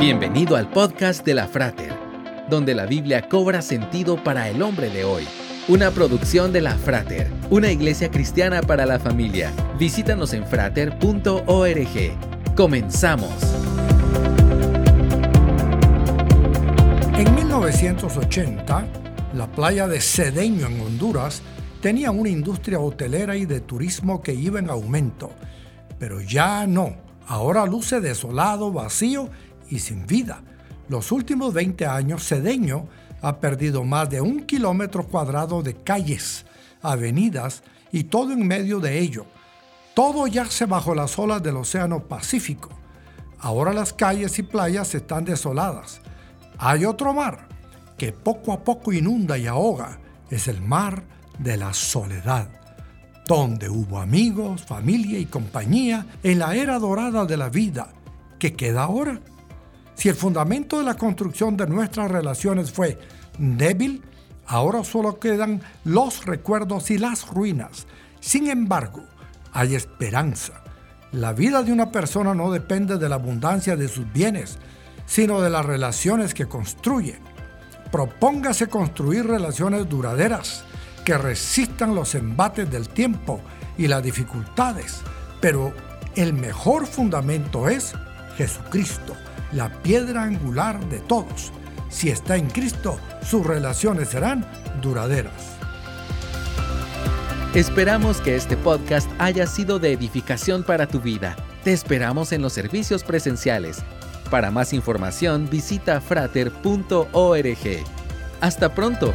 Bienvenido al podcast de la Frater, donde la Biblia cobra sentido para el hombre de hoy. Una producción de la Frater, una iglesia cristiana para la familia. Visítanos en frater.org. Comenzamos. En 1980, la playa de Cedeño en Honduras tenía una industria hotelera y de turismo que iba en aumento, pero ya no. Ahora luce desolado, vacío y sin vida. Los últimos 20 años, Cedeño ha perdido más de un kilómetro cuadrado de calles, avenidas y todo en medio de ello. Todo yace bajo las olas del Océano Pacífico. Ahora las calles y playas están desoladas. Hay otro mar que poco a poco inunda y ahoga. Es el mar de la soledad, donde hubo amigos, familia y compañía en la era dorada de la vida. ¿Qué queda ahora? Si el fundamento de la construcción de nuestras relaciones fue débil, ahora solo quedan los recuerdos y las ruinas. Sin embargo, hay esperanza. La vida de una persona no depende de la abundancia de sus bienes, sino de las relaciones que construye. Propóngase construir relaciones duraderas que resistan los embates del tiempo y las dificultades, pero el mejor fundamento es Jesucristo la piedra angular de todos. Si está en Cristo, sus relaciones serán duraderas. Esperamos que este podcast haya sido de edificación para tu vida. Te esperamos en los servicios presenciales. Para más información visita frater.org. Hasta pronto.